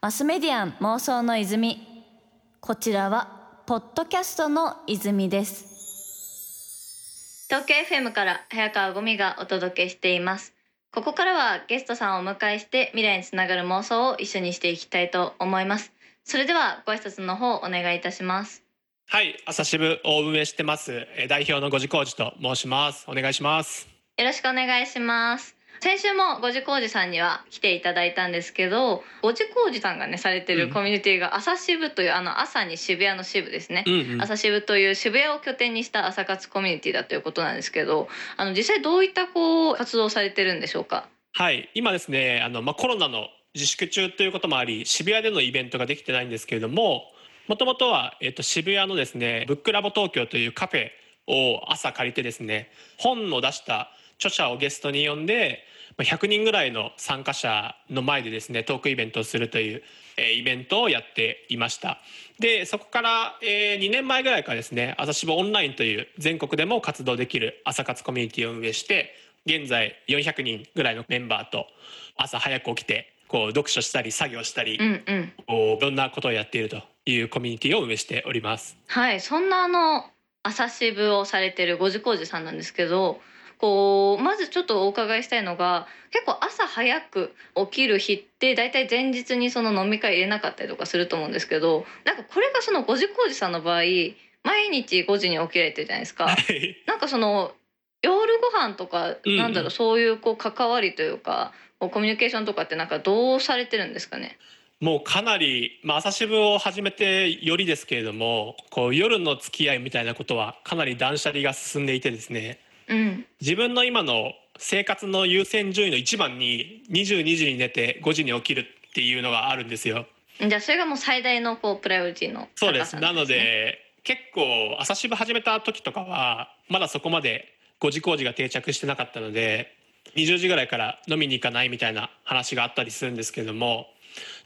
マスメディアン妄想の泉。こちらはポッドキャストの泉です。東京 FM から早川ゴミがお届けしています。ここからはゲストさんをお迎えして未来につながる妄想を一緒にしていきたいと思います。それではご挨拶の方お願いいたします。はい朝渋を運営してます代表の五次工事と申します。お願いします。よろしくお願いします先週も五次工事さんには来ていただいたんですけど五次工事さんがねされてるコミュニティが朝渋というあの朝に渋谷の渋ですね、うんうん、朝渋という渋谷を拠点にした朝活コミュニティだということなんですけどあの実際どういったこう活動されてるんでしょうか？はい。今ですねあの、まあ、コロナの自粛中ということもあり渋谷でのイベントができてないんですけれどももともとは、えっと、渋谷のですねブックラボ東京というカフェを朝借りてですね本を出した著者をゲストに呼んで100人ぐらいの参加者の前でですねトークイベントをするという、えイベントをやっていましたでそこから、え2年前ぐらいからですね朝渋オンラインという全国でも活動できる朝活コミュニティを運営して現在400人ぐらいのメンバーと朝早く起きてこう読書したり作業したり、うんういろんなことをやっているというコミュニティを運営しております。はいそんなあの朝渋をされてる五次工事さんなんですけどこうまずちょっとお伺いしたいのが結構朝早く起きる日って大体前日にその飲み会入れなかったりとかすると思うんですけどなんかこれがその五時工事さんの場合毎日5時に起きられてるじゃないですか。はい、なんかその夜ご飯とか、なんだろうそういうこう関わりというかコミュニケーションとかってなんかどうされてるんですかね？もうかなり、まあ、朝渋を始めてよりですけれどもこう夜の付き合いみたいなことはかなり断捨離が進んでいてですねうん、自分の今の生活の優先順位の一番に22時に寝て5時に起きるっていうのがあるんですよ。じゃあそれがもう最大のこうプライオリティの、ね、そうですなので結構朝渋始めた時とかはまだそこまで5時工事が定着してなかったので20時ぐらいから飲みに行かないみたいな話があったりするんですけども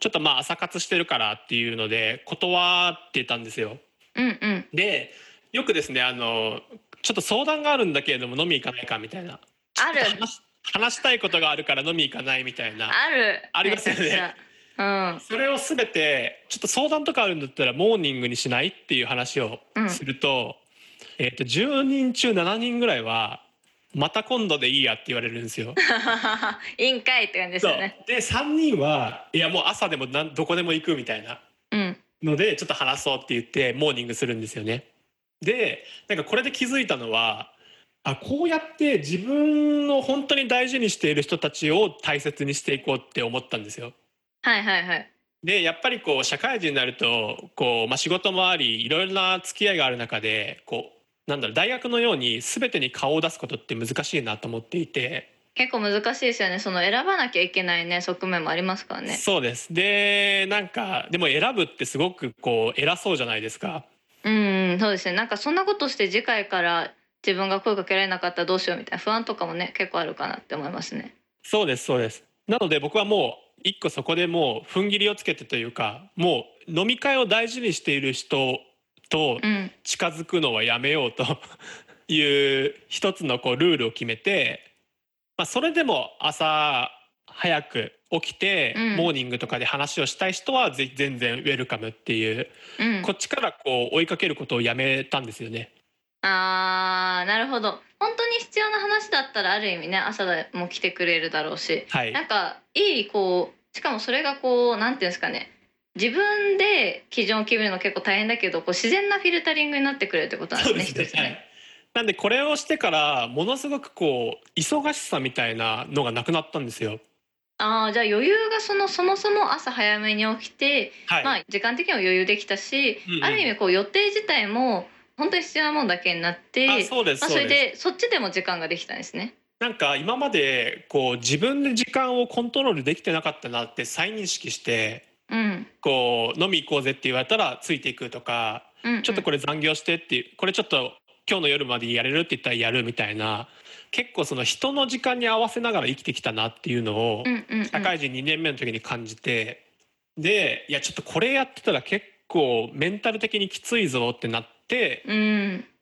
ちょっとまあ朝活してるからっていうので断ってたんですよ。うんうん、でよくですねあのちょっと相談があるんだけれども飲み行かないかみたいな。ある。話したいことがあるから飲み行かないみたいな。ある。ありますよね。うん、それを全てちょっと相談とかあるんだったらモーニングにしないっていう話をすると,、えー、と10人中7人ぐらいはまた今度でいいやって言われるんですよ。いいんかいって感じですよね。で3人はいやもう朝でもなんどこでも行くみたいなのでちょっと話そうって言ってモーニングするんですよね。でなんかこれで気づいたのはあこうやって自分の本当に大事にしている人たちを大切にしていこうって思ったんですよ。はいはいはい。でやっぱりこう社会人になるとこう、まあ、仕事もありいろいろな付き合いがある中でこうなんだろう大学のように全てに顔を出すことって難しいなと思っていて。結構難しいですよねその選ばなきゃいけないね側面もありますからねそうですでなんかでも選ぶってすごくこう偉そうじゃないですかうんそうですねなんかそんなことして次回から自分が声かけられなかったらどうしようみたいな不安とかもね結構あるかなって思いますね。そうですそうですなので僕はもう一個そこでもう踏ん切りをつけてというかもう飲み会を大事にしている人と近づくのはやめようと いう一つのこうルールを決めて、まあ、それでも朝早く起きて、うん、モーニングとかで話をしたい人はぜ全然ウェルカムっていう、うん、こっちからこう追いかけることをやめたんですよね。あーなるほど。本当に必要な話だったらある意味ね朝でも来てくれるだろうし、はい、なんかいいこうしかもそれがこうなんていうんですかね。自分で基準を決めるの結構大変だけどこう自然なフィルタリングになってくれるってことなんですね。すね。はい、なんでこれをしてからものすごくこう忙しさみたいなのがなくなったんですよ。ああじゃあ余裕がそのそもそも朝早めに起きて、はい、まあ時間的にも余裕できたし、うんうん、ある意味こう予定自体も本当に必要なもんだけになってそうです、まあ、それでそっちでも時間ができたんですね。なんか今までこう自分で時間をコントロールできてなかったなって再認識して、うん、こう飲み行こうぜって言われたらついていくとか、うんうん、ちょっとこれ残業してっていうこれちょっと今日の夜までやれるって言ったらやるみたいな結構その人の時間に合わせながら生きてきたなっていうのを社会人2年目の時に感じてでいやちょっとこれやってたら結構メンタル的にきついぞってなって、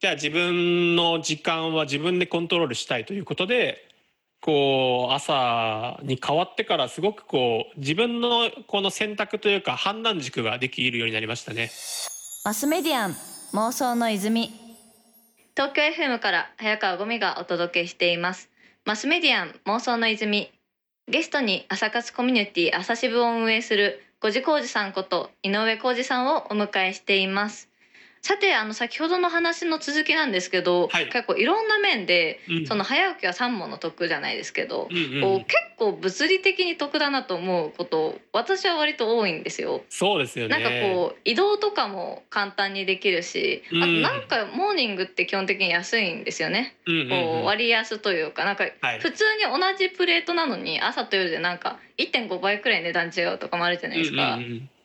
じゃあ自分の時間は自分でコントロールしたいということでこう朝に変わってからすごくこう自分のこの選択というか判断軸ができるようになりましたね。マスメディアン妄想の泉東京 FM から早川ゴミがお届けしています。マスメディアン妄想の泉。ゲストに朝活コミュニティ朝支部を運営する五次浩二さんこと井上浩二さんをお迎えしています。さてあの先ほどの話の続きなんですけど、はい結構いろんな面で、うんその早起きは三問の得じゃないですけど、うんうんこう結構物理的に得だなと思うこと私は割と多いんですよ。そうですよね。なんかこう移動とかも簡単にできるし、あとうんなんかモーニングって基本的に安いんですよね。うんうんうんこう割安というかなんかはい普通に同じプレートなのに朝と夜でなんか1.5倍くらい値段違うとかもあるじゃないですか。う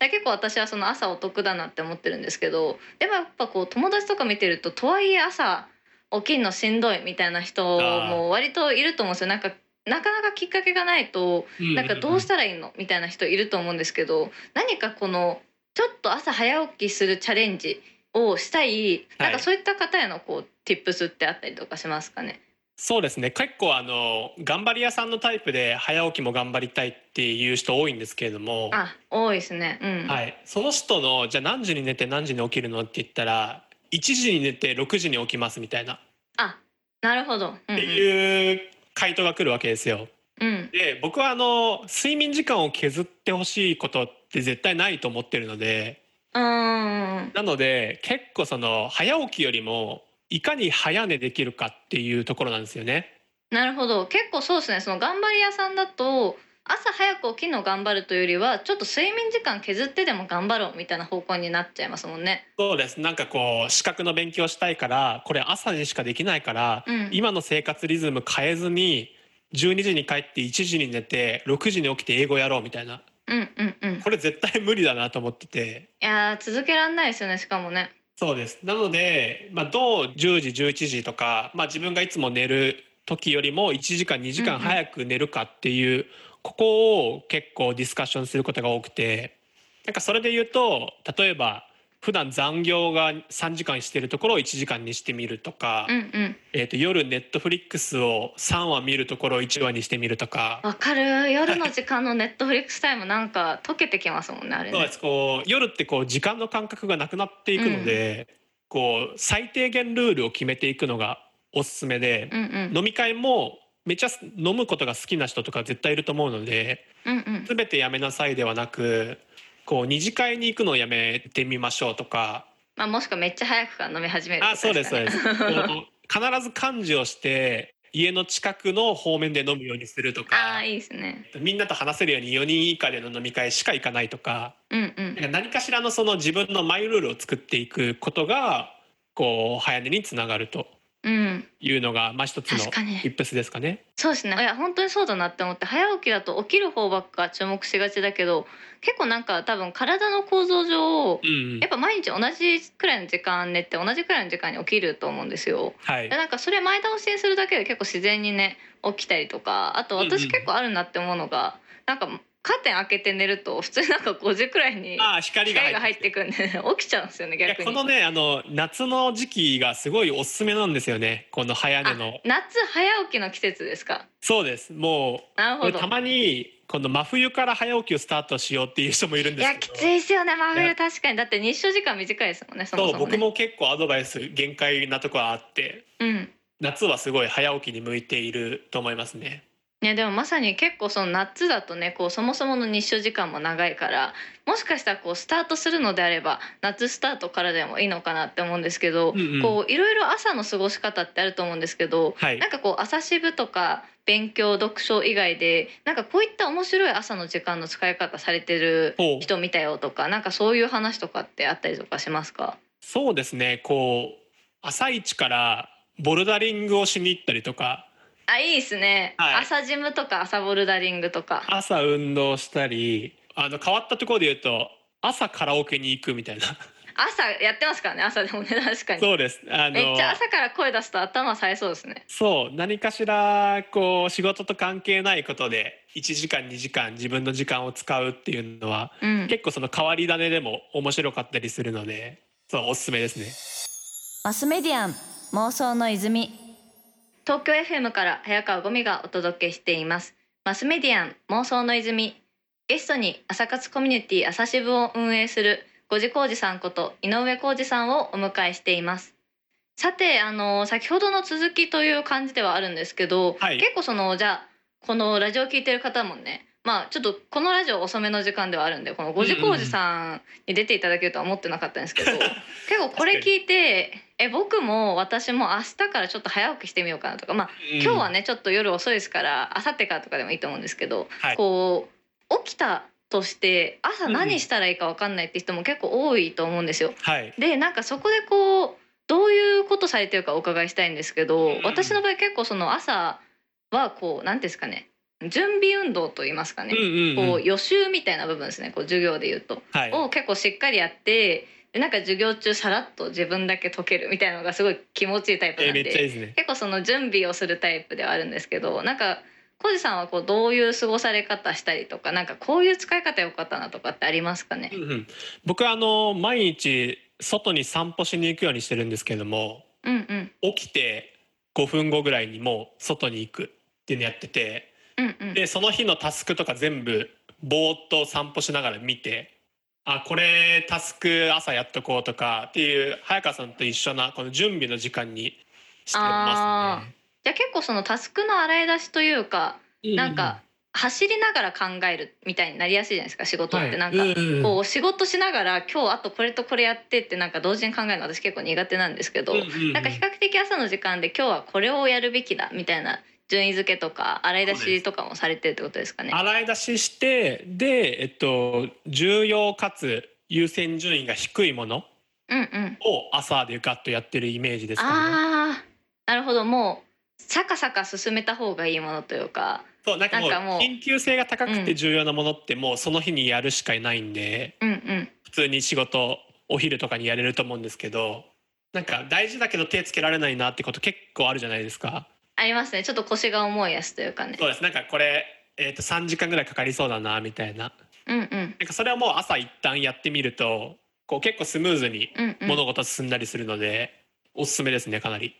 結構私はその朝お得だなって思ってるんですけどでもやっぱこう友達とか見てるととはいえ朝起きるのしんどいみたいな人も割といると思うんですよなんかなかなかきっかけがないとなんかどうしたらいいのみたいな人いると思うんですけど何かこのちょっと朝早起きするチャレンジをしたいなんかそういった方へのこう tips ってあったりとかしますかね？そうですね結構あの頑張り屋さんのタイプで早起きも頑張りたいっていう人多いんですけれども、あ多いですね。うん。はい、その人のじゃあ何時に寝て何時に起きるのって言ったら1時に寝て6時に起きますみたいなっあなるほど。うんていう回答が来るわけですよ。うん。で僕はあの睡眠時間を削ってほしいことって絶対ないと思ってるのでうん。うん。なので結構その早起きよりもいかに早寝できるかっていうところなんですよね。なるほど結構そうですねその頑張り屋さんだと朝早く起きるのを頑張るというよりはちょっと睡眠時間削ってでも頑張ろうみたいな方向になっちゃいますもんね。そうですなんかこう資格の勉強したいからこれ朝にしかできないから、うん今の生活リズム変えずに12時に帰って1時に寝て6時に起きて英語やろうみたいなうんうんうん。いこれ絶対無理だなと思っててやー続けられないですよねしかもね。そうです。なので、まあ、どう10時11時とか、まあ、自分がいつも寝る時よりも1時間2時間早く寝るかっていう、ここを結構ディスカッションすることが多くてなんかそれで言うと例えば普段残業が3時間してるところを1時間にしてみるとか、うんうん。えー、と夜ネットフリックスを3話見るところを1話にしてみるとか。わかる夜の時間のネットフリックスタイムなんか溶けてきますもんねあれねそうで。すこう夜ってこう時間の感覚がなくなっていくので、こう最低限ルールを決めていくのがおすすめで、うんうん飲み会もめっちゃ飲むことが好きな人とか絶対いると思うのでうんうん。全てやめなさいではなくこう二次会に行くのをやめてみましょうとか。まあもしくはめっちゃ早くから飲み始めるとかあそうですそうです。必ず幹事をして家の近くの方面で飲むようにするとあかーいいですね。みんなと話せるように4人以下での飲み会しか行かないとか。うんうん。か何かしらのその自分のマイルールを作っていくことがこう早寝につながると。うん。いうのがまあ一つの確かに。tips ですかね。そうですね。いや本当にそうだなって思って早起きだと起きる方ばっか注目しがちだけど結構なんか多分体の構造上うんやっぱ毎日同じくらいの時間寝て同じくらいの時間に起きると思うんですよ。はい。でなんかそれ前倒しにするだけで結構自然にね起きたりとかあとうんうん私結構あるなって思うのが、なんかカーテン開けて寝ると普通になんか5時くらいに光が入入っって。てくんで 起きちゃうんですよね逆に。このねあの夏の時期がすごいおすすめなんですよねこの早寝の。あ夏早起きの季節ですか？そうです。もなるほど。たまにこの真冬から早起きをスタートしようっていう人もいるんいですけど。やきついですよね真冬確かに。だって日照時間短いですもんねそもそも、ね、僕も結構アドバイス限界なところあって。うん。夏はすごい早起きに向いていると思いますね。いやでもまさに結構その夏だとねこうそもそもの日照時間も長いからもしかしたらこうスタートするのであれば夏スタートからでもいいのかなって思うんですけど、うんうん。こういろいろ朝の過ごし方ってあると思うんですけど、はい。なんかこう朝渋とか勉強読書以外でなんかこういった面白い朝の時間の使い方されてる人見たよとかなんかそういう話とかってあったりとかしますか？そうですね。こう朝一からボルダリングをしに行ったりとかあいいですね、はい。朝ジムとか朝ボルダリングとか。朝運動したりあの変わったところで言うと朝カラオケに行くみたいな。朝やってますからね朝でもね 確かに。そうです。あのめっちゃ朝から声出すと頭冴えそうですね。そう。何かしらこう仕事と関係ないことで1時間2時間自分の時間を使うっていうのはうん。結構その変わり種でも面白かったりするのでそうおすすめですね。マスメディアン妄想の泉東京 FM から早川ゴミがお届けしています。マスメディアン妄想の泉。ゲストに朝活コミュニティ朝支部を運営する五次浩二さんこと井上浩二さんをお迎えしています。さてあの先ほどの続きという感じではあるんですけど、はい。結構そのじゃあこのラジオを聞いてる方もねまあちょっとこのラジオ遅めの時間ではあるんでこの五次浩二さんに出ていただけるとは思ってなかったんですけど、結構これ聞いてえ僕も私も明日からちょっと早起きしてみようかなとかまあ今日はね、ねちょっと夜遅いですから明後日からとかでもいいと思うんですけど、はい。こう起きたとして朝何したらいいか分かんないって人も結構多いと思うんですよ。はい。でなんかそこでこうどういうことされてるかお伺いしたいんですけど、うん私の場合結構その朝はこう何ですかね準備運動と言いますかね、こう予習みたいな部分ですね。こう授業で言うと、はい。を結構しっかりやってでなんか授業中さらっと自分だけ解けるみたいなのがすごい気持ちいいタイプなんで、えーいいですね。結構その準備をするタイプではあるんですけどなんか浩二さんはこうどういう過ごされ方したりとかなんかこういう使い方よかったなとかってありますかね？うんうん。僕はあの毎日外に散歩しに行くようにしてるんですけどもうんうん。起きて5分後ぐらいにもう外に行くっていうのやっててうんうん。でその日のタスクとか全部ぼーっと散歩しながら見てあこれタスク朝やっとこうとかっていう早川さんと一緒なこの準備の時間にしてますね。じゃあ結構そのタスクの洗い出しというかなんか走りながら考えるみたいになりやすいじゃないですか仕事って。なんか、こう仕事しながら今日あとこれとこれやってってなんか同時に考えるの私結構苦手なんですけど、なんか比較的朝の時間で今日はこれをやるべきだみたいな順位付けとか洗い出しとかもされてるってことですかね。洗い出ししてで、えっと、重要かつ優先順位が低いものうんうん。を朝でガッとやってるイメージですかね。ああなるほどもうサカサカ進めた方がいいものというかそうなんかもう緊急性が高くうんて重要なものってもうその日にやるしかないんで、うんうん普通に仕事お昼とかにやれると思うんですけどなんか大事だけど手つけられないなってこと結構あるじゃないですか。ありますね。ちょっと腰が重いやつというかね。そうです。なんかこれ、えー、と3時間ぐらいかかりそうだなみたいな。うんうん。なんかそれはもう朝一旦やってみるとこう結構スムーズにうんうん。物事進んだりするので、おすすめですねかなり。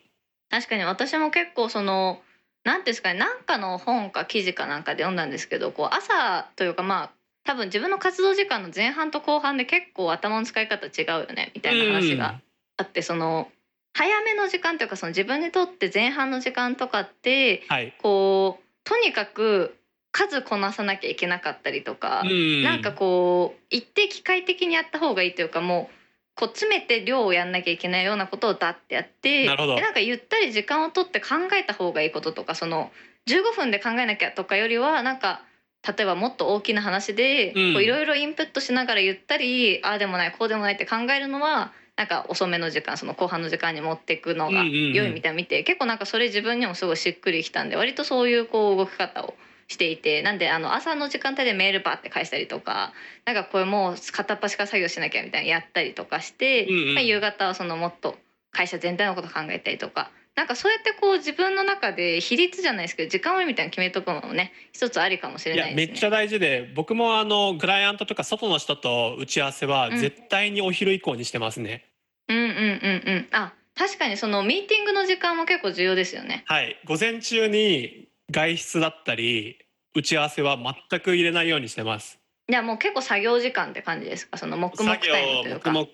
確かに。私も結構その何ていうんですかねなんかの本か記事かなんかで読んだんですけどこう朝というかまあ多分自分の活動時間の前半と後半で結構頭の使い方違うよねみたいな話があってその早めの時間というかその自分にとって前半の時間とかってはい、こうとにかく数こなさなきゃいけなかったりとか、うん。なんかこう一定機械的にやった方がいいというかもうこう詰めて量をやんなきゃいけないようなことをダッてやってなるほど。でなんかゆったり時間を取って考えた方がいいこととかその15分で考えなきゃとかよりはなんか例えばもっと大きな話でいろいろインプットしながらゆったりああでもないこうでもないって考えるのはなんか遅めの時間その後半の時間に持っていくのが良いみたいなの見て結構なんかそれ自分にもすごいしっくりきたんで割とそういうこう動き方をしていてなんであの朝の時間帯でメールバーって返したりとかなんかこれもう片っ端から作業しなきゃみたいなやったりとかして、まあ、夕方はそのもっと会社全体のこと考えたりとか。なんかそうやってこう自分の中で比率じゃないですけど時間割みたいなの決めとくのもね一つありかもしれいないですね。やめっちゃ大事で僕もあのクライアントとか外の人と打ち合わせはうん絶対にお昼以降にしてますね、うんうんうんうんあ確かにそのミーティングの時間も結構重要ですよね。はい午前中に外出だったり打ち合わせは全く入れないようにしてますじゃあもう結構作業時間って感じですか？その黙々作タイムというか。業黙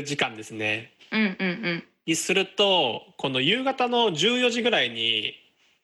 々時間ですねうんうんうん。にするとこの夕方の14時ぐらいに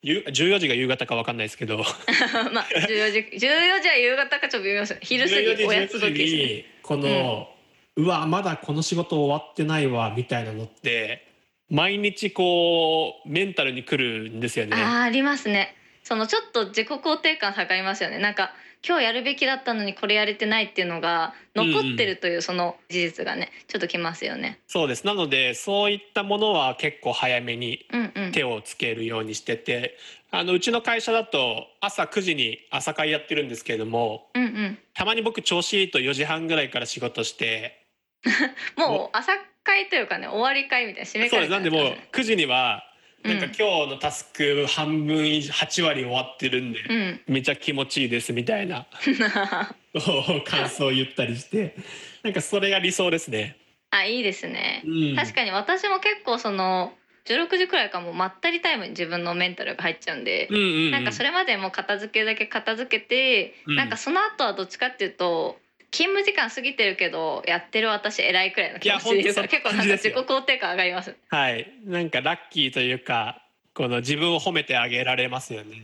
ゆ14時が夕方か分かんないですけど まあ14時14時は夕方かちょっと微妙です昼過14時ぎおやつ14時時ですね。にこの、うわまだこの仕事終わってないわみたいなのって毎日こうメンタルにくるんですよね。ありますね。そのちょっと自己肯定感下がりますよね。なんか今日やるべきだったのにこれやれてないっていうのが残ってるというその事実がねちょっときますよね。そうですなのでそういったものは結構早めにうんうん。手をつけるようにしててあのうちの会社だと朝9時に朝会やってるんですけれどもうんうん。たまに僕調子いいと4時半ぐらいから仕事して もう朝会というかね終わり会みたいな締めそう会ですなんでもう9時にはなんかうん今日のタスク半分以上8割終わってるんで、うん。めちゃ気持ちいいですみたいな 感想を言ったりしてなんかそれが理想ですね。あいいですね。うん、確かに私も結構その16時くらいからもうまったりタイムに自分のメンタルが入っちゃうんで、うんうんうんなんかそれまでもう片付けだけ片付けて、うんなんかその後はどっちかっていうと勤務時間過ぎてるけどやってる私偉いくらいの気持ちでいるから結構なんか自己肯定感上がります。はい。なんかラッキーというかこの自分を褒めてあげられますよね。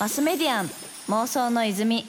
マスメディアン妄想の泉